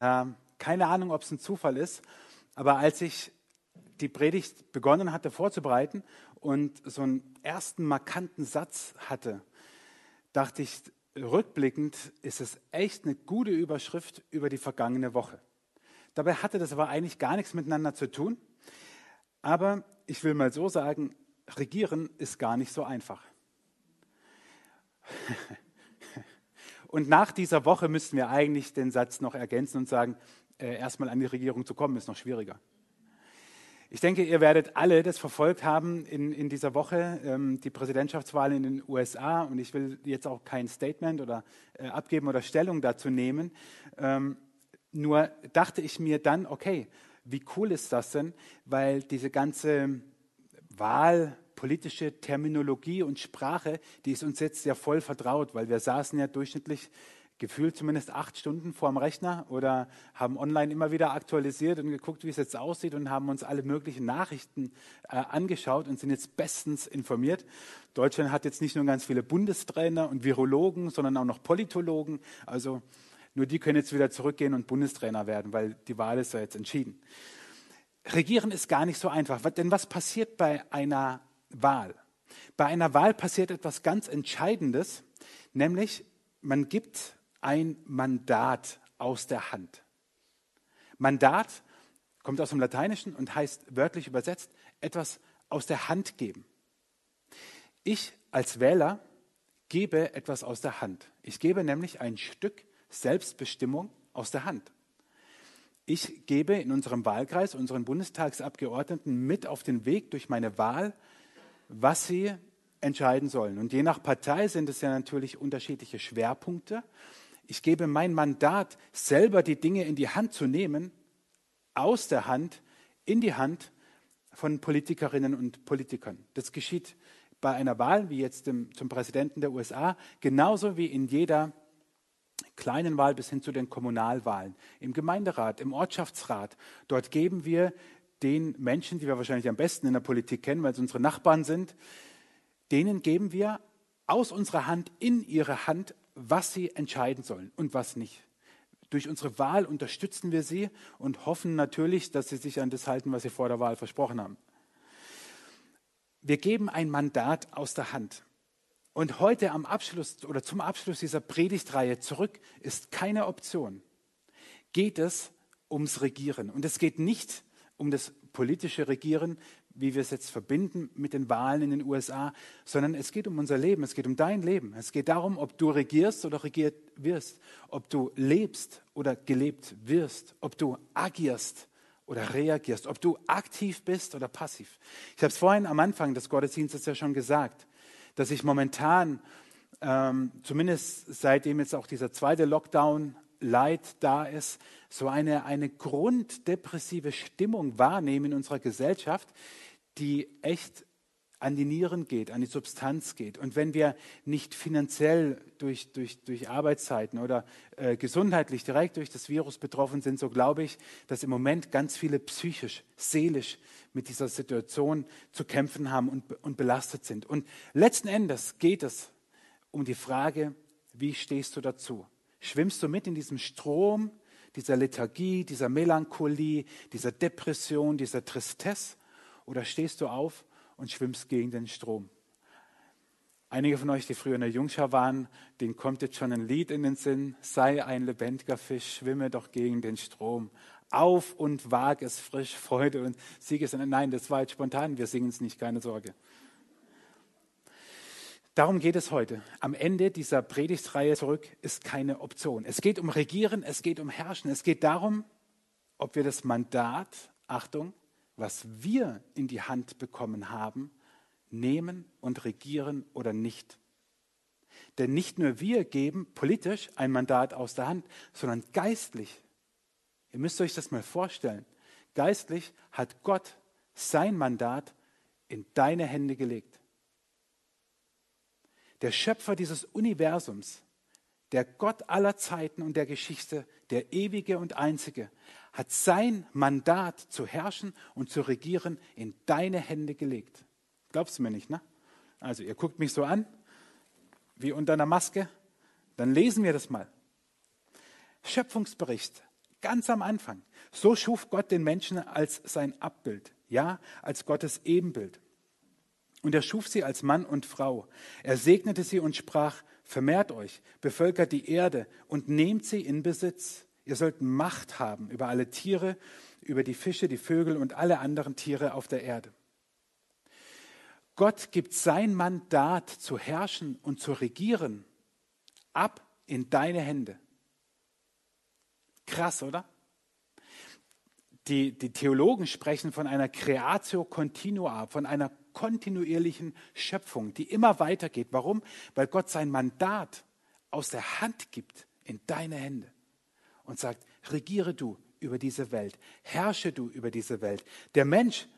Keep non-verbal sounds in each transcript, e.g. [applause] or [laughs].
Ähm, keine Ahnung, ob es ein Zufall ist, aber als ich die Predigt begonnen hatte vorzubereiten und so einen ersten markanten Satz hatte, dachte ich, rückblickend ist es echt eine gute Überschrift über die vergangene Woche. Dabei hatte das aber eigentlich gar nichts miteinander zu tun. Aber ich will mal so sagen, regieren ist gar nicht so einfach. [laughs] Und nach dieser Woche müssten wir eigentlich den Satz noch ergänzen und sagen, äh, erstmal an die Regierung zu kommen, ist noch schwieriger. Ich denke, ihr werdet alle das verfolgt haben in, in dieser Woche, ähm, die Präsidentschaftswahl in den USA. Und ich will jetzt auch kein Statement oder äh, abgeben oder Stellung dazu nehmen. Ähm, nur dachte ich mir dann, okay, wie cool ist das denn? Weil diese ganze Wahl, politische Terminologie und Sprache, die ist uns jetzt ja voll vertraut, weil wir saßen ja durchschnittlich gefühlt zumindest acht Stunden vor dem Rechner oder haben online immer wieder aktualisiert und geguckt, wie es jetzt aussieht und haben uns alle möglichen Nachrichten äh, angeschaut und sind jetzt bestens informiert. Deutschland hat jetzt nicht nur ganz viele Bundestrainer und Virologen, sondern auch noch Politologen. Also nur die können jetzt wieder zurückgehen und Bundestrainer werden, weil die Wahl ist ja jetzt entschieden. Regieren ist gar nicht so einfach, denn was passiert bei einer Wahl? Bei einer Wahl passiert etwas ganz Entscheidendes, nämlich man gibt ein Mandat aus der Hand. Mandat kommt aus dem Lateinischen und heißt wörtlich übersetzt etwas aus der Hand geben. Ich als Wähler gebe etwas aus der Hand. Ich gebe nämlich ein Stück Selbstbestimmung aus der Hand. Ich gebe in unserem Wahlkreis unseren Bundestagsabgeordneten mit auf den Weg durch meine Wahl, was sie entscheiden sollen. Und je nach Partei sind es ja natürlich unterschiedliche Schwerpunkte. Ich gebe mein Mandat, selber die Dinge in die Hand zu nehmen, aus der Hand, in die Hand von Politikerinnen und Politikern. Das geschieht bei einer Wahl, wie jetzt dem, zum Präsidenten der USA, genauso wie in jeder kleinen Wahl bis hin zu den Kommunalwahlen, im Gemeinderat, im Ortschaftsrat. Dort geben wir den Menschen, die wir wahrscheinlich am besten in der Politik kennen, weil es unsere Nachbarn sind, denen geben wir aus unserer Hand in ihre Hand was sie entscheiden sollen und was nicht. Durch unsere Wahl unterstützen wir sie und hoffen natürlich, dass sie sich an das halten, was sie vor der Wahl versprochen haben. Wir geben ein Mandat aus der Hand. Und heute am Abschluss oder zum Abschluss dieser Predigtreihe zurück ist keine Option. Geht es ums Regieren. Und es geht nicht um das politische Regieren, wie wir es jetzt verbinden mit den Wahlen in den USA, sondern es geht um unser Leben, es geht um dein Leben. Es geht darum, ob du regierst oder regiert wirst, ob du lebst oder gelebt wirst, ob du agierst oder reagierst, ob du aktiv bist oder passiv. Ich habe es vorhin am Anfang des Gottesdienstes ja schon gesagt, dass ich momentan, ähm, zumindest seitdem jetzt auch dieser zweite Lockdown Leid da ist, so eine, eine grunddepressive Stimmung wahrnehmen in unserer Gesellschaft, die echt an die Nieren geht, an die Substanz geht. Und wenn wir nicht finanziell durch, durch, durch Arbeitszeiten oder äh, gesundheitlich direkt durch das Virus betroffen sind, so glaube ich, dass im Moment ganz viele psychisch, seelisch mit dieser Situation zu kämpfen haben und, und belastet sind. Und letzten Endes geht es um die Frage, wie stehst du dazu? Schwimmst du mit in diesem Strom dieser Lethargie, dieser Melancholie, dieser Depression, dieser Tristesse? Oder stehst du auf und schwimmst gegen den Strom? Einige von euch, die früher in der Jungschar waren, denen kommt jetzt schon ein Lied in den Sinn. Sei ein lebendiger Fisch, schwimme doch gegen den Strom. Auf und wag es frisch, Freude und Sieges. Nein, das war jetzt spontan, wir singen es nicht, keine Sorge. Darum geht es heute. Am Ende dieser Predigtreihe zurück ist keine Option. Es geht um Regieren, es geht um Herrschen. Es geht darum, ob wir das Mandat, Achtung, was wir in die Hand bekommen haben, nehmen und regieren oder nicht. Denn nicht nur wir geben politisch ein Mandat aus der Hand, sondern geistlich. Ihr müsst euch das mal vorstellen. Geistlich hat Gott sein Mandat in deine Hände gelegt. Der Schöpfer dieses Universums, der Gott aller Zeiten und der Geschichte, der ewige und einzige, hat sein Mandat zu herrschen und zu regieren in deine Hände gelegt. Glaubst du mir nicht, ne? Also, ihr guckt mich so an, wie unter einer Maske. Dann lesen wir das mal. Schöpfungsbericht, Ganz am Anfang. So schuf Gott den Menschen als sein Abbild, ja, als Gottes Ebenbild. Und er schuf sie als Mann und Frau. Er segnete sie und sprach, vermehrt euch, bevölkert die Erde und nehmt sie in Besitz. Ihr sollt Macht haben über alle Tiere, über die Fische, die Vögel und alle anderen Tiere auf der Erde. Gott gibt sein Mandat zu herrschen und zu regieren ab in deine Hände. Krass, oder? Die, die Theologen sprechen von einer Creatio Continua, von einer kontinuierlichen Schöpfung, die immer weitergeht. Warum? Weil Gott sein Mandat aus der Hand gibt in deine Hände und sagt, regiere du über diese Welt, herrsche du über diese Welt. Der Mensch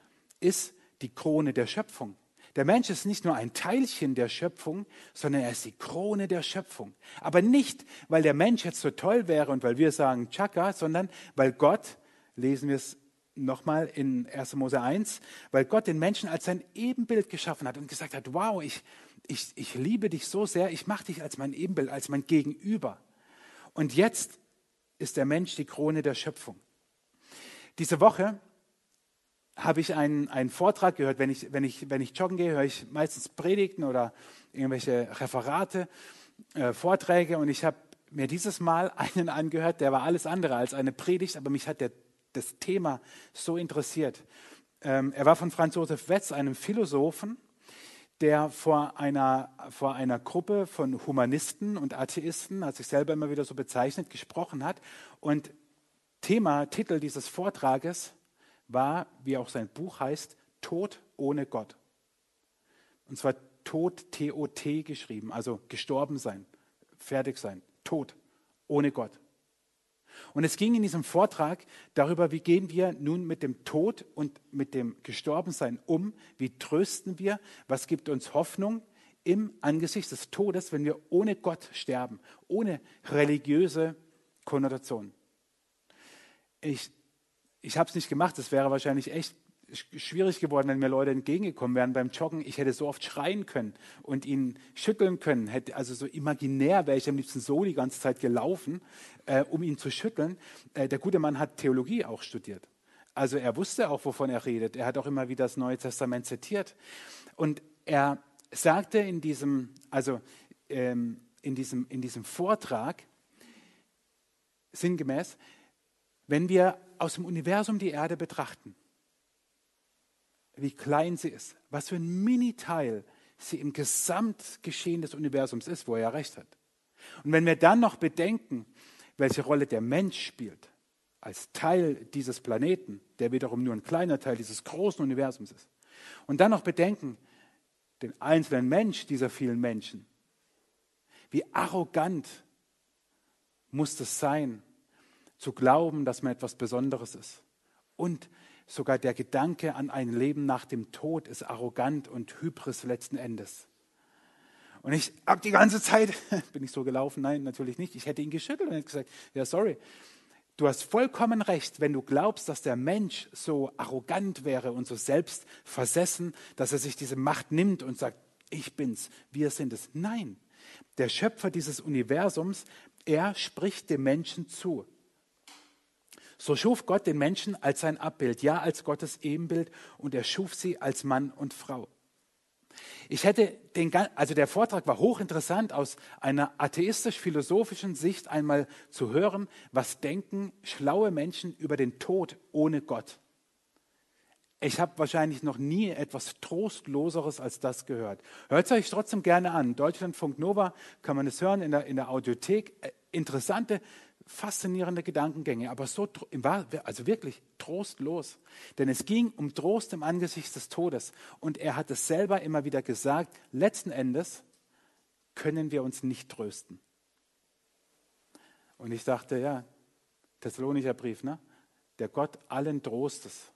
ist die Krone der Schöpfung. Der Mensch ist nicht nur ein Teilchen der Schöpfung, sondern er ist die Krone der Schöpfung. Aber nicht, weil der Mensch jetzt so toll wäre und weil wir sagen Chaka, sondern weil Gott, lesen wir es nochmal in 1. Mose 1, weil Gott den Menschen als sein Ebenbild geschaffen hat und gesagt hat, wow, ich, ich, ich liebe dich so sehr, ich mache dich als mein Ebenbild, als mein Gegenüber. Und jetzt ist der Mensch die Krone der Schöpfung. Diese Woche habe ich einen, einen Vortrag gehört. Wenn ich, wenn, ich, wenn ich joggen gehe, höre ich meistens Predigten oder irgendwelche Referate, äh, Vorträge. Und ich habe mir dieses Mal einen angehört, der war alles andere als eine Predigt, aber mich hat der, das Thema so interessiert. Ähm, er war von Franz Josef Wetz, einem Philosophen, der vor einer, vor einer Gruppe von Humanisten und Atheisten, hat sich selber immer wieder so bezeichnet, gesprochen hat. Und Thema, Titel dieses Vortrages war, wie auch sein Buch heißt, Tod ohne Gott. Und zwar Tod, T-O-T geschrieben, also gestorben sein, fertig sein, Tod ohne Gott. Und es ging in diesem Vortrag darüber, wie gehen wir nun mit dem Tod und mit dem Gestorbensein um, wie trösten wir, was gibt uns Hoffnung im Angesicht des Todes, wenn wir ohne Gott sterben, ohne religiöse Konnotation. Ich ich habe es nicht gemacht. Es wäre wahrscheinlich echt schwierig geworden, wenn mir Leute entgegengekommen wären beim Joggen. Ich hätte so oft schreien können und ihn schütteln können. Hätte, also so imaginär wäre ich am liebsten so die ganze Zeit gelaufen, äh, um ihn zu schütteln. Äh, der gute Mann hat Theologie auch studiert. Also er wusste auch, wovon er redet. Er hat auch immer wieder das Neue Testament zitiert. Und er sagte in diesem, also ähm, in diesem, in diesem Vortrag, sinngemäß, wenn wir aus dem Universum die Erde betrachten, wie klein sie ist, was für ein Miniteil sie im Gesamtgeschehen des Universums ist, wo er ja recht hat. Und wenn wir dann noch bedenken, welche Rolle der Mensch spielt, als Teil dieses Planeten, der wiederum nur ein kleiner Teil dieses großen Universums ist, und dann noch bedenken, den einzelnen Mensch dieser vielen Menschen, wie arrogant muss das sein, zu glauben, dass man etwas Besonderes ist. Und sogar der Gedanke an ein Leben nach dem Tod ist arrogant und Hybris letzten Endes. Und ich habe die ganze Zeit, [laughs] bin ich so gelaufen? Nein, natürlich nicht. Ich hätte ihn geschüttelt und hätte gesagt, ja, sorry, du hast vollkommen recht, wenn du glaubst, dass der Mensch so arrogant wäre und so selbstversessen, dass er sich diese Macht nimmt und sagt, ich bin's, wir sind es. Nein, der Schöpfer dieses Universums, er spricht dem Menschen zu. So schuf Gott den Menschen als sein Abbild, ja als Gottes Ebenbild und er schuf sie als Mann und Frau. Ich hätte den, also der Vortrag war hochinteressant aus einer atheistisch-philosophischen Sicht einmal zu hören, was denken schlaue Menschen über den Tod ohne Gott. Ich habe wahrscheinlich noch nie etwas Trostloseres als das gehört. Hört es euch trotzdem gerne an. Deutschlandfunk Nova kann man es hören in der, in der Audiothek. Äh, interessante faszinierende Gedankengänge, aber so, also wirklich trostlos. Denn es ging um Trost im Angesicht des Todes. Und er hat es selber immer wieder gesagt, letzten Endes können wir uns nicht trösten. Und ich dachte, ja, Thessalonicher Brief, ne? Der Gott allen Trostes.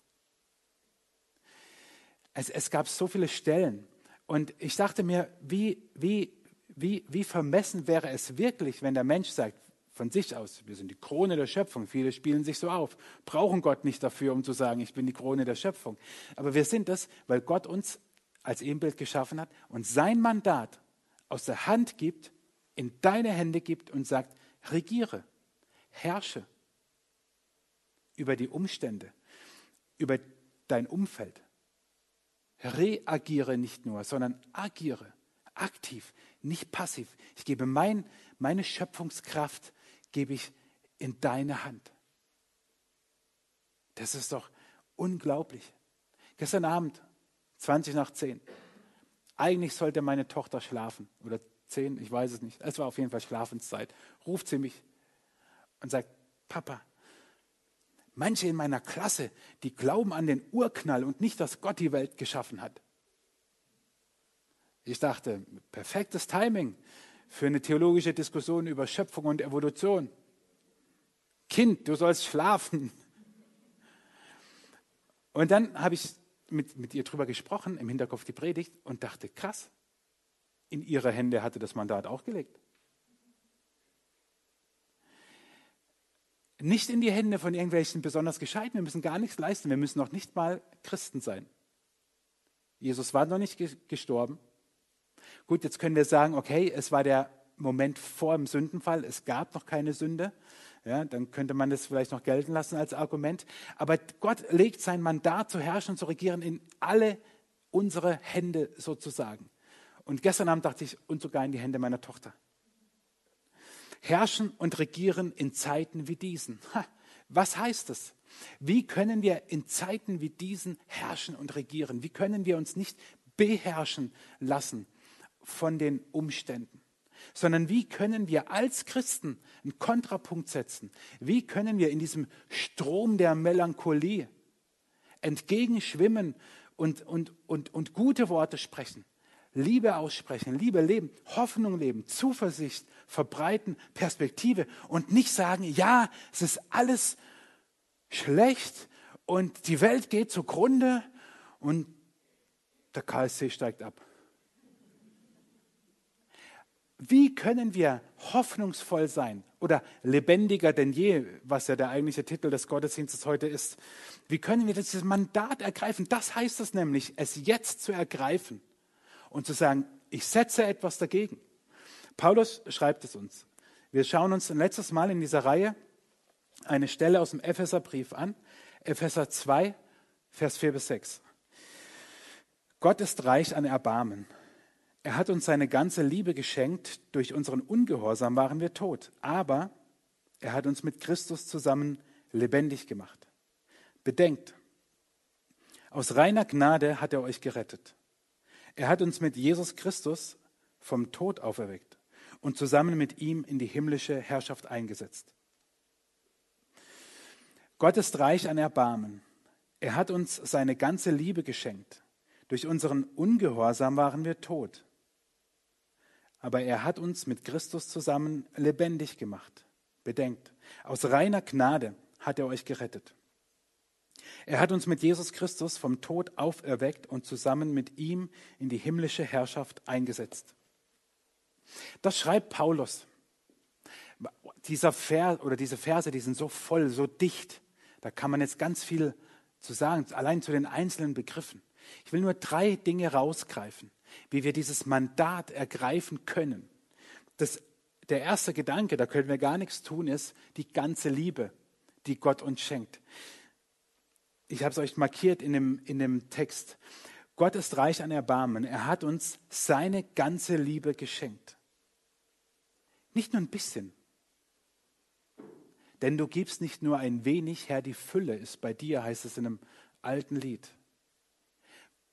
Es, es gab so viele Stellen. Und ich dachte mir, wie, wie, wie, wie vermessen wäre es wirklich, wenn der Mensch sagt, von sich aus. Wir sind die Krone der Schöpfung. Viele spielen sich so auf, brauchen Gott nicht dafür, um zu sagen, ich bin die Krone der Schöpfung. Aber wir sind das, weil Gott uns als Ebenbild geschaffen hat und sein Mandat aus der Hand gibt, in deine Hände gibt und sagt, regiere, herrsche, über die Umstände, über dein Umfeld. Reagiere nicht nur, sondern agiere aktiv, nicht passiv. Ich gebe mein, meine Schöpfungskraft gebe ich in deine Hand. Das ist doch unglaublich. Gestern Abend, 20 nach 10. Eigentlich sollte meine Tochter schlafen oder 10, ich weiß es nicht. Es war auf jeden Fall Schlafenszeit. Ruft sie mich und sagt, Papa, manche in meiner Klasse, die glauben an den Urknall und nicht, dass Gott die Welt geschaffen hat. Ich dachte, perfektes Timing für eine theologische Diskussion über Schöpfung und Evolution. Kind, du sollst schlafen. Und dann habe ich mit, mit ihr drüber gesprochen, im Hinterkopf die Predigt, und dachte, krass, in ihre Hände hatte das Mandat auch gelegt. Nicht in die Hände von irgendwelchen besonders Gescheiten. Wir müssen gar nichts leisten. Wir müssen noch nicht mal Christen sein. Jesus war noch nicht gestorben. Gut, jetzt können wir sagen, okay, es war der Moment vor dem Sündenfall. Es gab noch keine Sünde. Ja, dann könnte man das vielleicht noch gelten lassen als Argument. Aber Gott legt sein Mandat zu herrschen und zu regieren in alle unsere Hände sozusagen. Und gestern Abend dachte ich, und sogar in die Hände meiner Tochter. Herrschen und regieren in Zeiten wie diesen. Ha, was heißt das? Wie können wir in Zeiten wie diesen herrschen und regieren? Wie können wir uns nicht beherrschen lassen von den Umständen? sondern wie können wir als Christen einen Kontrapunkt setzen? Wie können wir in diesem Strom der Melancholie entgegenschwimmen und, und, und, und gute Worte sprechen? Liebe aussprechen, Liebe leben, Hoffnung leben, Zuversicht verbreiten, Perspektive und nicht sagen, ja, es ist alles schlecht und die Welt geht zugrunde und der KSC steigt ab. Wie können wir hoffnungsvoll sein oder lebendiger denn je, was ja der eigentliche Titel des Gottesdienstes heute ist? Wie können wir dieses Mandat ergreifen? Das heißt es nämlich, es jetzt zu ergreifen und zu sagen, ich setze etwas dagegen. Paulus schreibt es uns. Wir schauen uns ein letztes Mal in dieser Reihe eine Stelle aus dem Epheserbrief an, Epheser 2, Vers 4 bis 6. Gott ist reich an Erbarmen er hat uns seine ganze Liebe geschenkt. Durch unseren Ungehorsam waren wir tot. Aber er hat uns mit Christus zusammen lebendig gemacht. Bedenkt, aus reiner Gnade hat er euch gerettet. Er hat uns mit Jesus Christus vom Tod auferweckt und zusammen mit ihm in die himmlische Herrschaft eingesetzt. Gott ist reich an Erbarmen. Er hat uns seine ganze Liebe geschenkt. Durch unseren Ungehorsam waren wir tot aber er hat uns mit Christus zusammen lebendig gemacht. Bedenkt, aus reiner Gnade hat er euch gerettet. Er hat uns mit Jesus Christus vom Tod auferweckt und zusammen mit ihm in die himmlische Herrschaft eingesetzt. Das schreibt Paulus. Dieser Vers oder diese Verse, die sind so voll, so dicht. Da kann man jetzt ganz viel zu sagen, allein zu den einzelnen Begriffen. Ich will nur drei Dinge rausgreifen wie wir dieses Mandat ergreifen können. Das, der erste Gedanke, da können wir gar nichts tun, ist die ganze Liebe, die Gott uns schenkt. Ich habe es euch markiert in dem, in dem Text. Gott ist reich an Erbarmen. Er hat uns seine ganze Liebe geschenkt. Nicht nur ein bisschen. Denn du gibst nicht nur ein wenig, Herr, die Fülle ist bei dir, heißt es in einem alten Lied.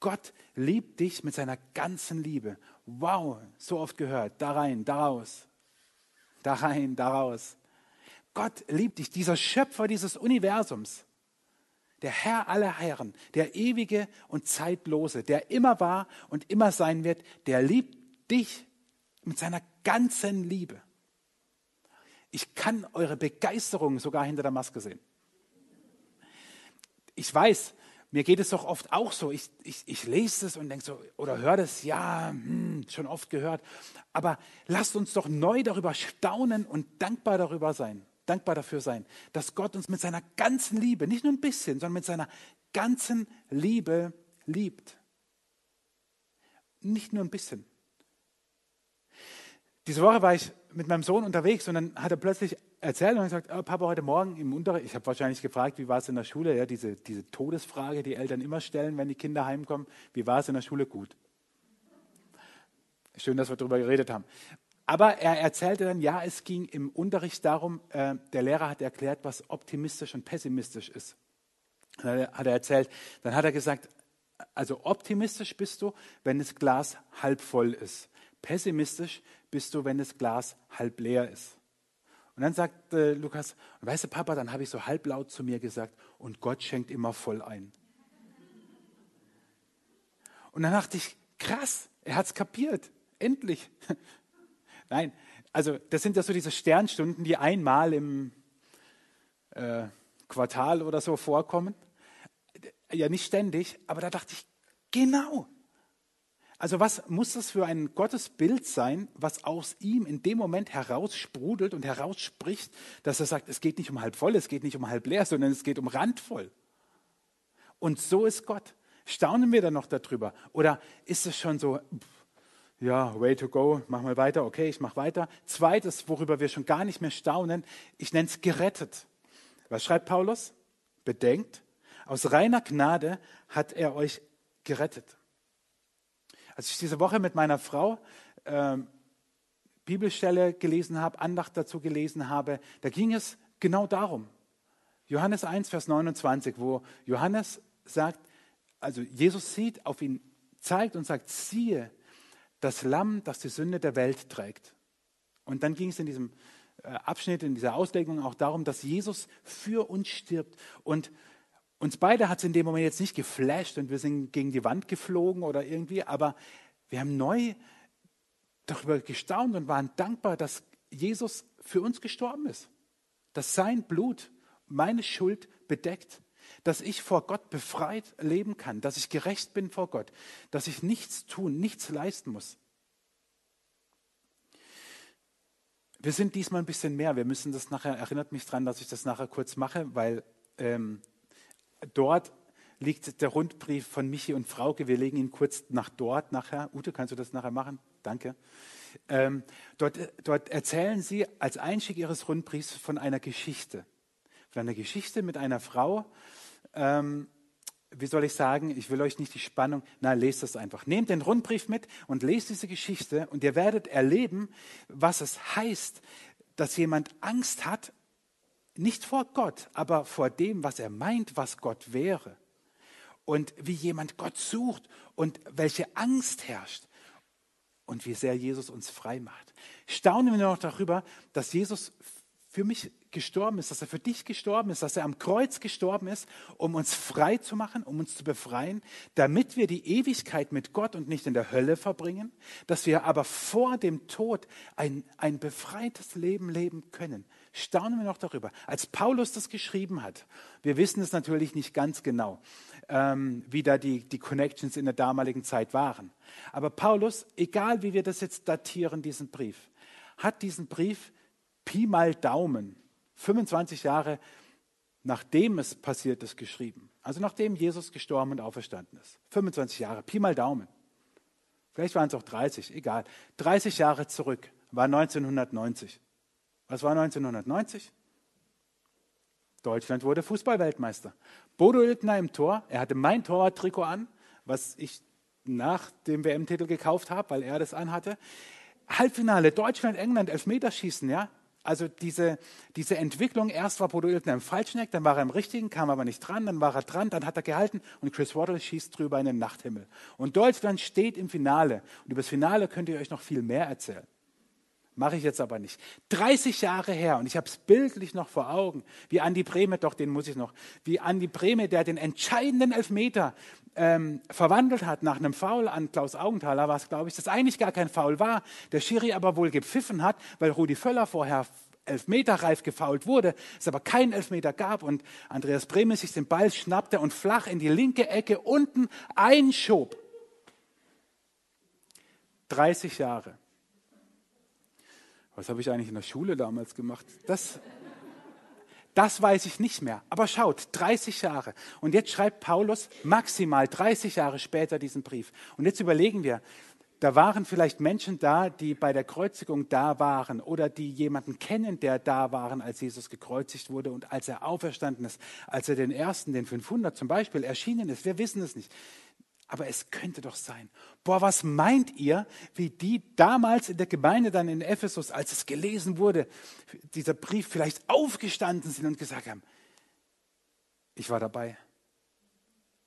Gott liebt dich mit seiner ganzen Liebe. Wow, so oft gehört. Da rein, da raus. Da rein, da raus. Gott liebt dich, dieser Schöpfer dieses Universums. Der Herr aller Herren, der ewige und zeitlose, der immer war und immer sein wird, der liebt dich mit seiner ganzen Liebe. Ich kann eure Begeisterung sogar hinter der Maske sehen. Ich weiß, mir geht es doch oft auch so. Ich, ich, ich lese es und denke so, oder höre das, ja, hm, schon oft gehört. Aber lasst uns doch neu darüber staunen und dankbar darüber sein, dankbar dafür sein, dass Gott uns mit seiner ganzen Liebe, nicht nur ein bisschen, sondern mit seiner ganzen Liebe liebt. Nicht nur ein bisschen. Diese Woche war ich mit meinem Sohn unterwegs und dann hat er plötzlich erzählt und gesagt, oh, Papa, heute Morgen im Unterricht, ich habe wahrscheinlich gefragt, wie war es in der Schule, ja, diese, diese Todesfrage, die Eltern immer stellen, wenn die Kinder heimkommen, wie war es in der Schule? Gut. Schön, dass wir darüber geredet haben. Aber er erzählte dann, ja, es ging im Unterricht darum, äh, der Lehrer hat erklärt, was optimistisch und pessimistisch ist. Dann hat er erzählt, dann hat er gesagt, also optimistisch bist du, wenn das Glas halb voll ist. Pessimistisch bist du, wenn das Glas halb leer ist. Und dann sagt äh, Lukas, weißt du, Papa, dann habe ich so halblaut zu mir gesagt, und Gott schenkt immer voll ein. Und dann dachte ich, krass, er hat es kapiert, endlich. [laughs] Nein, also das sind ja so diese Sternstunden, die einmal im äh, Quartal oder so vorkommen. Ja, nicht ständig, aber da dachte ich, genau, also was muss das für ein Gottesbild sein, was aus ihm in dem Moment heraussprudelt und herausspricht, dass er sagt, es geht nicht um halb voll, es geht nicht um halb leer, sondern es geht um randvoll. Und so ist Gott. Staunen wir dann noch darüber? Oder ist es schon so, ja, way to go, mach mal weiter, okay, ich mach weiter. Zweites, worüber wir schon gar nicht mehr staunen, ich nenne es gerettet. Was schreibt Paulus? Bedenkt, aus reiner Gnade hat er euch gerettet. Als ich diese Woche mit meiner Frau äh, Bibelstelle gelesen habe, Andacht dazu gelesen habe, da ging es genau darum. Johannes 1, Vers 29, wo Johannes sagt, also Jesus sieht, auf ihn zeigt und sagt, siehe, das Lamm, das die Sünde der Welt trägt. Und dann ging es in diesem äh, Abschnitt, in dieser Auslegung auch darum, dass Jesus für uns stirbt. Und uns beide hat es in dem Moment jetzt nicht geflasht und wir sind gegen die Wand geflogen oder irgendwie, aber wir haben neu darüber gestaunt und waren dankbar, dass Jesus für uns gestorben ist. Dass sein Blut meine Schuld bedeckt. Dass ich vor Gott befreit leben kann. Dass ich gerecht bin vor Gott. Dass ich nichts tun, nichts leisten muss. Wir sind diesmal ein bisschen mehr. Wir müssen das nachher, erinnert mich daran, dass ich das nachher kurz mache, weil ähm, Dort liegt der Rundbrief von Michi und Frauke. Wir legen ihn kurz nach dort nachher. Ute, kannst du das nachher machen? Danke. Ähm, dort, dort erzählen sie als Einstieg ihres Rundbriefs von einer Geschichte. Von einer Geschichte mit einer Frau. Ähm, wie soll ich sagen, ich will euch nicht die Spannung, na, lest das einfach. Nehmt den Rundbrief mit und lest diese Geschichte und ihr werdet erleben, was es heißt, dass jemand Angst hat nicht vor Gott, aber vor dem, was er meint, was Gott wäre. Und wie jemand Gott sucht und welche Angst herrscht. Und wie sehr Jesus uns frei macht. Staunen wir noch darüber, dass Jesus für mich gestorben ist, dass er für dich gestorben ist, dass er am Kreuz gestorben ist, um uns frei zu machen, um uns zu befreien, damit wir die Ewigkeit mit Gott und nicht in der Hölle verbringen, dass wir aber vor dem Tod ein, ein befreites Leben leben können. Staunen wir noch darüber. Als Paulus das geschrieben hat, wir wissen es natürlich nicht ganz genau, ähm, wie da die, die Connections in der damaligen Zeit waren. Aber Paulus, egal wie wir das jetzt datieren, diesen Brief, hat diesen Brief Pi mal Daumen 25 Jahre nachdem es passiert ist, geschrieben. Also nachdem Jesus gestorben und auferstanden ist. 25 Jahre, Pi mal Daumen. Vielleicht waren es auch 30, egal. 30 Jahre zurück war 1990. Was war 1990? Deutschland wurde Fußballweltmeister. Bodo Iltner im Tor, er hatte mein Torwarttrikot an, was ich nach dem WM-Titel gekauft habe, weil er das anhatte. Halbfinale Deutschland-England, Elfmeterschießen, ja. Also diese, diese Entwicklung, erst war Bodo Iltner im Falschneck, dann war er im Richtigen, kam aber nicht dran, dann war er dran, dann hat er gehalten und Chris Waddle schießt drüber in den Nachthimmel. Und Deutschland steht im Finale. Und über das Finale könnt ihr euch noch viel mehr erzählen. Mache ich jetzt aber nicht. 30 Jahre her und ich habe es bildlich noch vor Augen, wie Andi Breme, doch den muss ich noch, wie Andi Breme, der den entscheidenden Elfmeter ähm, verwandelt hat nach einem Foul an Klaus Augenthaler, was glaube ich, das eigentlich gar kein Foul war, der Schiri aber wohl gepfiffen hat, weil Rudi Völler vorher Elfmeterreif gefault wurde, es aber keinen Elfmeter gab und Andreas Breme sich den Ball schnappte und flach in die linke Ecke unten einschob. 30 Jahre. Was habe ich eigentlich in der Schule damals gemacht? Das, das weiß ich nicht mehr. Aber schaut, 30 Jahre. Und jetzt schreibt Paulus maximal 30 Jahre später diesen Brief. Und jetzt überlegen wir, da waren vielleicht Menschen da, die bei der Kreuzigung da waren oder die jemanden kennen, der da waren, als Jesus gekreuzigt wurde und als er auferstanden ist, als er den ersten, den 500 zum Beispiel, erschienen ist. Wir wissen es nicht. Aber es könnte doch sein. Boah, was meint ihr, wie die damals in der Gemeinde dann in Ephesus, als es gelesen wurde, dieser Brief vielleicht aufgestanden sind und gesagt haben, ich war dabei.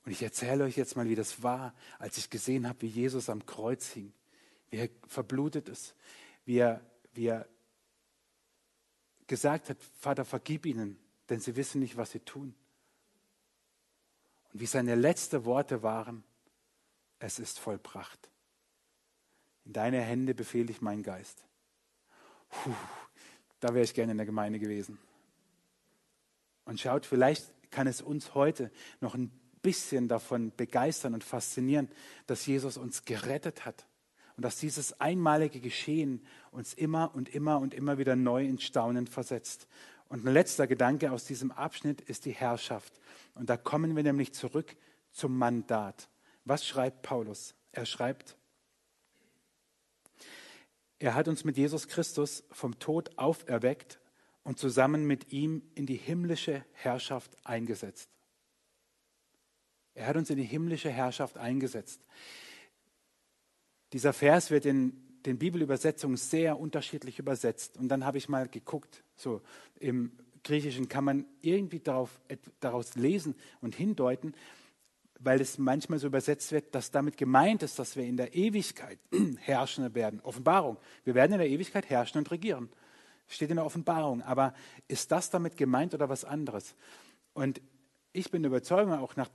Und ich erzähle euch jetzt mal, wie das war, als ich gesehen habe, wie Jesus am Kreuz hing, wie er verblutet ist, wie er, wie er gesagt hat, Vater, vergib ihnen, denn sie wissen nicht, was sie tun. Und wie seine letzten Worte waren, es ist vollbracht. In deine Hände befehle ich meinen Geist. Puh, da wäre ich gerne in der Gemeinde gewesen. Und schaut, vielleicht kann es uns heute noch ein bisschen davon begeistern und faszinieren, dass Jesus uns gerettet hat und dass dieses einmalige Geschehen uns immer und immer und immer wieder neu ins Staunen versetzt. Und ein letzter Gedanke aus diesem Abschnitt ist die Herrschaft. Und da kommen wir nämlich zurück zum Mandat. Was schreibt Paulus? Er schreibt, er hat uns mit Jesus Christus vom Tod auferweckt und zusammen mit ihm in die himmlische Herrschaft eingesetzt. Er hat uns in die himmlische Herrschaft eingesetzt. Dieser Vers wird in den Bibelübersetzungen sehr unterschiedlich übersetzt. Und dann habe ich mal geguckt, so im Griechischen kann man irgendwie darauf, daraus lesen und hindeuten, weil es manchmal so übersetzt wird, dass damit gemeint ist, dass wir in der Ewigkeit [clears throat] herrschen werden. Offenbarung. Wir werden in der Ewigkeit herrschen und regieren. Steht in der Offenbarung. Aber ist das damit gemeint oder was anderes? Und ich bin überzeugt, auch nach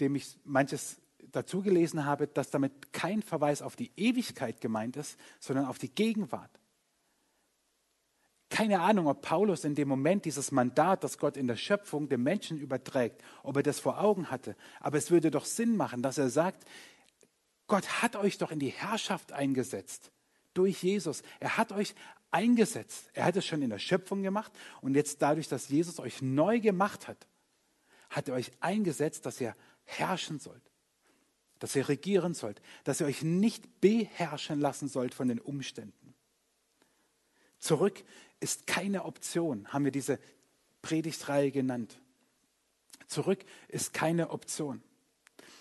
dem ich manches dazu gelesen habe, dass damit kein Verweis auf die Ewigkeit gemeint ist, sondern auf die Gegenwart. Keine Ahnung, ob Paulus in dem Moment dieses Mandat, das Gott in der Schöpfung dem Menschen überträgt, ob er das vor Augen hatte. Aber es würde doch Sinn machen, dass er sagt, Gott hat euch doch in die Herrschaft eingesetzt durch Jesus. Er hat euch eingesetzt. Er hat es schon in der Schöpfung gemacht und jetzt dadurch, dass Jesus euch neu gemacht hat, hat er euch eingesetzt, dass ihr herrschen sollt, dass ihr regieren sollt, dass ihr euch nicht beherrschen lassen sollt von den Umständen. Zurück ist keine Option, haben wir diese Predigtreihe genannt. Zurück ist keine Option.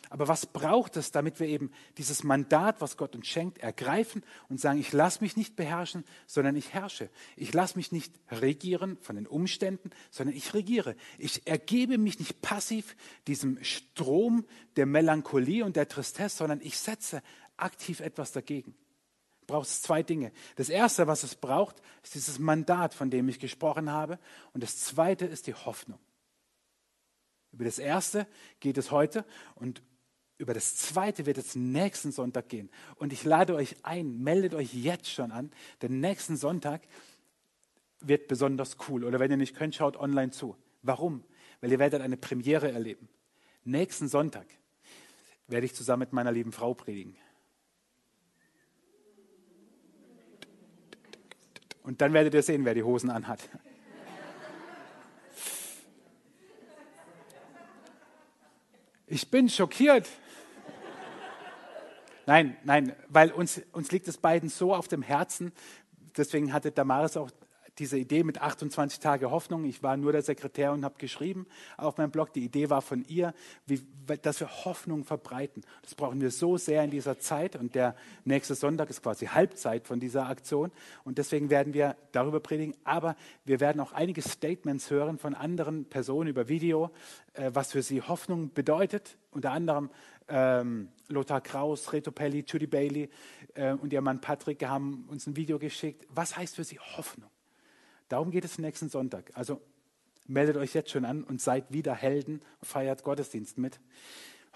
Aber was braucht es, damit wir eben dieses Mandat, was Gott uns schenkt, ergreifen und sagen, ich lasse mich nicht beherrschen, sondern ich herrsche. Ich lasse mich nicht regieren von den Umständen, sondern ich regiere. Ich ergebe mich nicht passiv diesem Strom der Melancholie und der Tristesse, sondern ich setze aktiv etwas dagegen. Braucht es zwei Dinge. Das erste, was es braucht, ist dieses Mandat, von dem ich gesprochen habe. Und das zweite ist die Hoffnung. Über das erste geht es heute und über das zweite wird es nächsten Sonntag gehen. Und ich lade euch ein, meldet euch jetzt schon an, denn nächsten Sonntag wird besonders cool. Oder wenn ihr nicht könnt, schaut online zu. Warum? Weil ihr werdet eine Premiere erleben. Nächsten Sonntag werde ich zusammen mit meiner lieben Frau predigen. Und dann werdet ihr sehen, wer die Hosen anhat. Ich bin schockiert. Nein, nein, weil uns, uns liegt es beiden so auf dem Herzen. Deswegen hatte Damaris auch diese Idee mit 28 Tage Hoffnung. Ich war nur der Sekretär und habe geschrieben auf meinem Blog. Die Idee war von ihr, wie, dass wir Hoffnung verbreiten. Das brauchen wir so sehr in dieser Zeit. Und der nächste Sonntag ist quasi Halbzeit von dieser Aktion. Und deswegen werden wir darüber predigen. Aber wir werden auch einige Statements hören von anderen Personen über Video, äh, was für sie Hoffnung bedeutet. Unter anderem ähm, Lothar Kraus, Reto Pelli, Judy Bailey äh, und ihr Mann Patrick haben uns ein Video geschickt. Was heißt für sie Hoffnung? Darum geht es nächsten Sonntag. Also meldet euch jetzt schon an und seid wieder Helden, feiert Gottesdienst mit.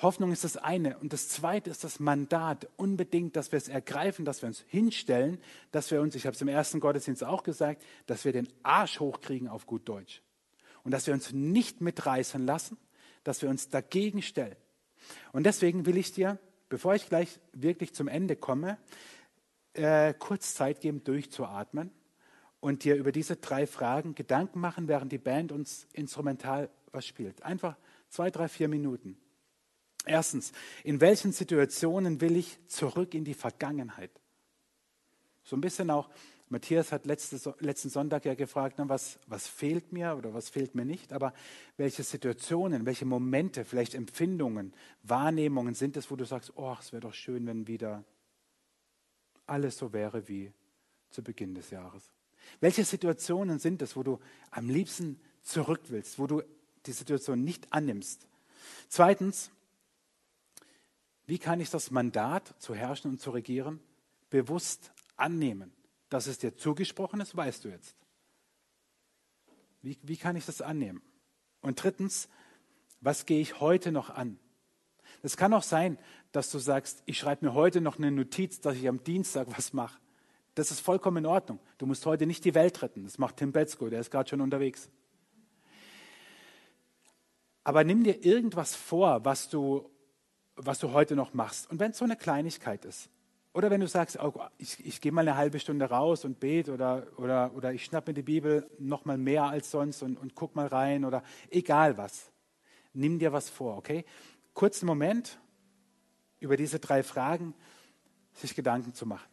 Hoffnung ist das eine. Und das zweite ist das Mandat. Unbedingt, dass wir es ergreifen, dass wir uns hinstellen, dass wir uns, ich habe es im ersten Gottesdienst auch gesagt, dass wir den Arsch hochkriegen auf gut Deutsch. Und dass wir uns nicht mitreißen lassen, dass wir uns dagegen stellen. Und deswegen will ich dir, bevor ich gleich wirklich zum Ende komme, äh, kurz Zeit geben, durchzuatmen und dir über diese drei Fragen Gedanken machen, während die Band uns instrumental was spielt. Einfach zwei, drei, vier Minuten. Erstens, in welchen Situationen will ich zurück in die Vergangenheit? So ein bisschen auch, Matthias hat letzte, letzten Sonntag ja gefragt, was, was fehlt mir oder was fehlt mir nicht, aber welche Situationen, welche Momente, vielleicht Empfindungen, Wahrnehmungen sind es, wo du sagst, oh, es wäre doch schön, wenn wieder alles so wäre wie zu Beginn des Jahres. Welche Situationen sind es, wo du am liebsten zurück willst, wo du die Situation nicht annimmst? Zweitens, wie kann ich das Mandat zu herrschen und zu regieren bewusst annehmen? Dass es dir zugesprochen ist, weißt du jetzt. Wie, wie kann ich das annehmen? Und drittens, was gehe ich heute noch an? Es kann auch sein, dass du sagst, ich schreibe mir heute noch eine Notiz, dass ich am Dienstag was mache. Das ist vollkommen in Ordnung. Du musst heute nicht die Welt retten. Das macht Tim Betzko, der ist gerade schon unterwegs. Aber nimm dir irgendwas vor, was du was du heute noch machst. Und wenn es so eine Kleinigkeit ist, oder wenn du sagst, oh, ich, ich gehe mal eine halbe Stunde raus und bete oder, oder, oder ich schnapp mir die Bibel noch mal mehr als sonst und, und guck mal rein oder egal was. Nimm dir was vor, okay? Kurzen Moment über diese drei Fragen sich Gedanken zu machen.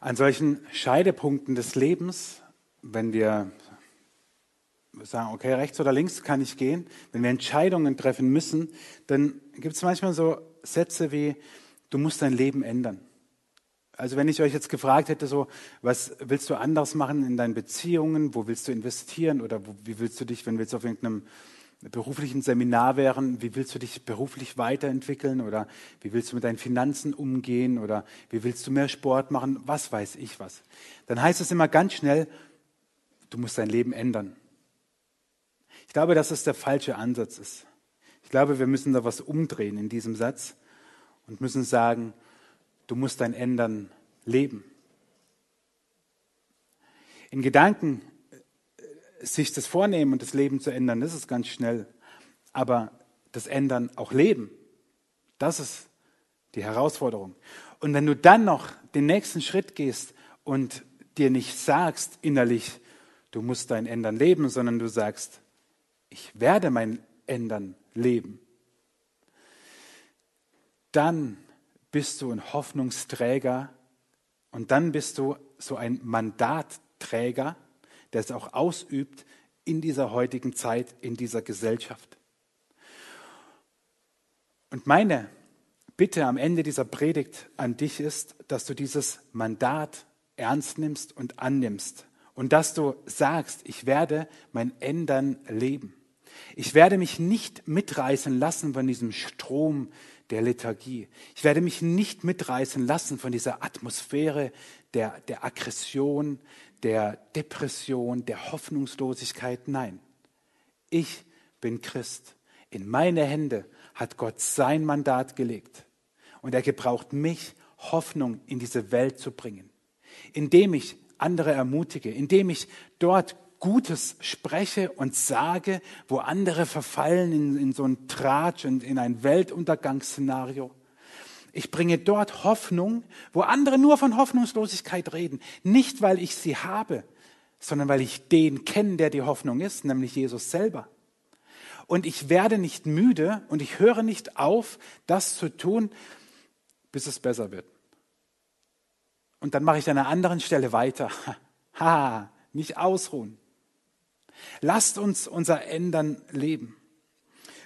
An solchen Scheidepunkten des Lebens, wenn wir sagen, okay, rechts oder links kann ich gehen, wenn wir Entscheidungen treffen müssen, dann gibt es manchmal so Sätze wie, du musst dein Leben ändern. Also wenn ich euch jetzt gefragt hätte, so, was willst du anders machen in deinen Beziehungen, wo willst du investieren oder wo, wie willst du dich, wenn wir jetzt auf irgendeinem beruflichen Seminar wären, wie willst du dich beruflich weiterentwickeln oder wie willst du mit deinen Finanzen umgehen oder wie willst du mehr Sport machen, was weiß ich was. Dann heißt es immer ganz schnell, du musst dein Leben ändern. Ich glaube, dass es der falsche Ansatz ist. Ich glaube, wir müssen da was umdrehen in diesem Satz und müssen sagen, du musst dein Ändern leben. In Gedanken sich das vornehmen und das Leben zu ändern, das ist ganz schnell. Aber das Ändern auch leben, das ist die Herausforderung. Und wenn du dann noch den nächsten Schritt gehst und dir nicht sagst innerlich, du musst dein Ändern leben, sondern du sagst, ich werde mein Ändern leben, dann bist du ein Hoffnungsträger und dann bist du so ein Mandatträger der es auch ausübt in dieser heutigen Zeit, in dieser Gesellschaft. Und meine Bitte am Ende dieser Predigt an dich ist, dass du dieses Mandat ernst nimmst und annimmst und dass du sagst, ich werde mein Ändern leben. Ich werde mich nicht mitreißen lassen von diesem Strom der Lethargie. Ich werde mich nicht mitreißen lassen von dieser Atmosphäre der, der Aggression, der Depression, der Hoffnungslosigkeit. Nein, ich bin Christ. In meine Hände hat Gott sein Mandat gelegt. Und er gebraucht mich, Hoffnung in diese Welt zu bringen. Indem ich andere ermutige, indem ich dort Gutes spreche und sage, wo andere verfallen in, in so einen Tratsch und in ein Weltuntergangsszenario. Ich bringe dort Hoffnung, wo andere nur von Hoffnungslosigkeit reden. Nicht, weil ich sie habe, sondern weil ich den kenne, der die Hoffnung ist, nämlich Jesus selber. Und ich werde nicht müde und ich höre nicht auf, das zu tun, bis es besser wird. Und dann mache ich an einer anderen Stelle weiter. [laughs] Ha, nicht ausruhen. Lasst uns unser Ändern leben.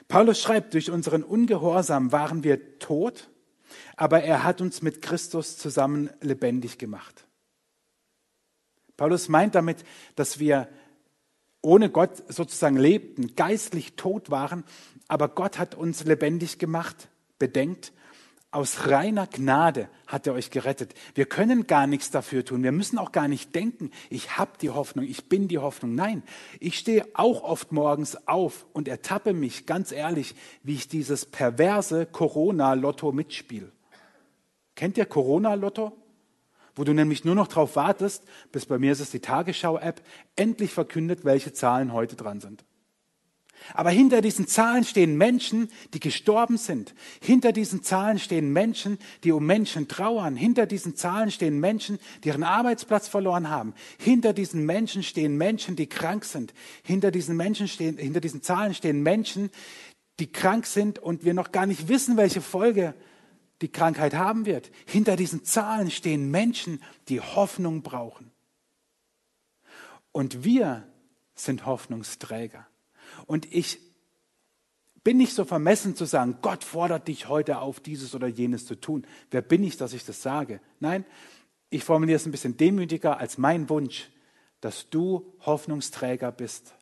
Paulus schreibt, durch unseren Ungehorsam waren wir tot, aber er hat uns mit Christus zusammen lebendig gemacht. Paulus meint damit, dass wir ohne Gott sozusagen lebten, geistlich tot waren, aber Gott hat uns lebendig gemacht. Bedenkt, aus reiner Gnade hat er euch gerettet. Wir können gar nichts dafür tun. Wir müssen auch gar nicht denken, ich habe die Hoffnung, ich bin die Hoffnung. Nein, ich stehe auch oft morgens auf und ertappe mich, ganz ehrlich, wie ich dieses perverse Corona-Lotto mitspiele. Kennt ihr Corona-Lotto? Wo du nämlich nur noch darauf wartest, bis bei mir ist es die Tagesschau-App, endlich verkündet, welche Zahlen heute dran sind. Aber hinter diesen Zahlen stehen Menschen, die gestorben sind. Hinter diesen Zahlen stehen Menschen, die um Menschen trauern. Hinter diesen Zahlen stehen Menschen, die ihren Arbeitsplatz verloren haben. Hinter diesen Menschen stehen Menschen, die krank sind. Hinter diesen Menschen stehen, hinter diesen Zahlen stehen Menschen, die krank sind und wir noch gar nicht wissen, welche Folge die Krankheit haben wird. Hinter diesen Zahlen stehen Menschen, die Hoffnung brauchen. Und wir sind Hoffnungsträger. Und ich bin nicht so vermessen zu sagen, Gott fordert dich heute auf, dieses oder jenes zu tun. Wer bin ich, dass ich das sage? Nein, ich formuliere es ein bisschen demütiger als mein Wunsch, dass du Hoffnungsträger bist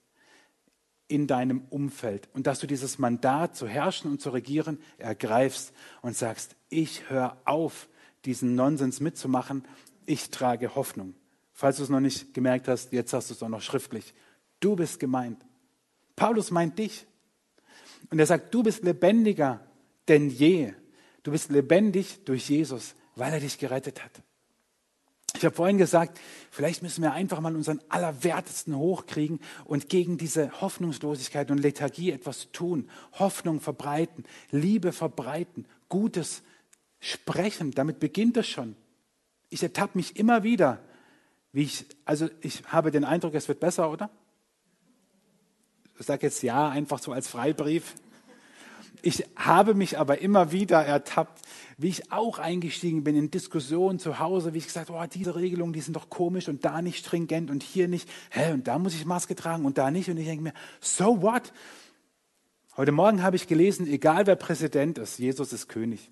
in deinem Umfeld und dass du dieses Mandat zu herrschen und zu regieren ergreifst und sagst, ich höre auf, diesen Nonsens mitzumachen, ich trage Hoffnung. Falls du es noch nicht gemerkt hast, jetzt hast du es auch noch schriftlich. Du bist gemeint. Paulus meint dich. Und er sagt, du bist lebendiger denn je. Du bist lebendig durch Jesus, weil er dich gerettet hat. Ich habe vorhin gesagt, vielleicht müssen wir einfach mal unseren Allerwertesten hochkriegen und gegen diese Hoffnungslosigkeit und Lethargie etwas tun. Hoffnung verbreiten, Liebe verbreiten, Gutes sprechen. Damit beginnt es schon. Ich ertappe mich immer wieder, wie ich, also ich habe den Eindruck, es wird besser, oder? Ich sage jetzt ja, einfach so als Freibrief. Ich habe mich aber immer wieder ertappt, wie ich auch eingestiegen bin in Diskussionen zu Hause, wie ich gesagt habe, oh, diese Regelungen, die sind doch komisch und da nicht stringent und hier nicht, hä, und da muss ich Maske tragen und da nicht. Und ich denke mir, so what? Heute Morgen habe ich gelesen, egal wer Präsident ist, Jesus ist König.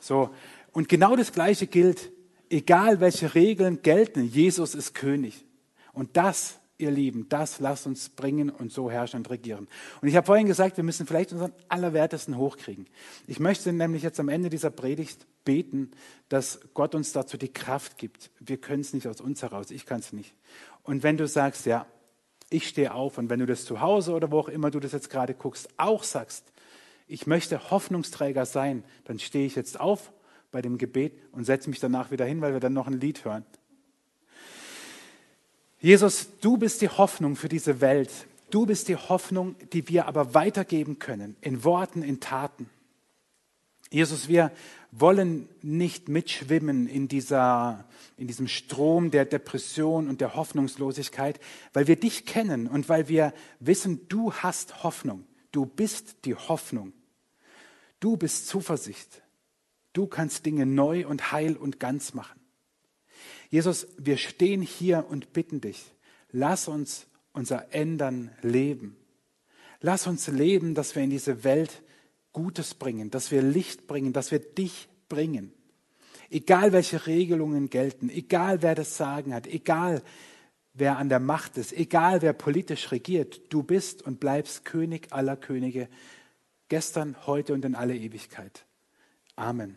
So, und genau das Gleiche gilt, egal welche Regeln gelten, Jesus ist König. Und das ihr Lieben, das lasst uns bringen und so herrschen und regieren. Und ich habe vorhin gesagt, wir müssen vielleicht unseren Allerwertesten hochkriegen. Ich möchte nämlich jetzt am Ende dieser Predigt beten, dass Gott uns dazu die Kraft gibt. Wir können es nicht aus uns heraus, ich kann es nicht. Und wenn du sagst, ja, ich stehe auf und wenn du das zu Hause oder wo auch immer du das jetzt gerade guckst, auch sagst, ich möchte Hoffnungsträger sein, dann stehe ich jetzt auf bei dem Gebet und setze mich danach wieder hin, weil wir dann noch ein Lied hören. Jesus, du bist die Hoffnung für diese Welt. Du bist die Hoffnung, die wir aber weitergeben können, in Worten, in Taten. Jesus, wir wollen nicht mitschwimmen in, dieser, in diesem Strom der Depression und der Hoffnungslosigkeit, weil wir dich kennen und weil wir wissen, du hast Hoffnung. Du bist die Hoffnung. Du bist Zuversicht. Du kannst Dinge neu und heil und ganz machen. Jesus, wir stehen hier und bitten dich, lass uns unser Ändern leben. Lass uns leben, dass wir in diese Welt Gutes bringen, dass wir Licht bringen, dass wir dich bringen. Egal welche Regelungen gelten, egal wer das Sagen hat, egal wer an der Macht ist, egal wer politisch regiert, du bist und bleibst König aller Könige, gestern, heute und in alle Ewigkeit. Amen.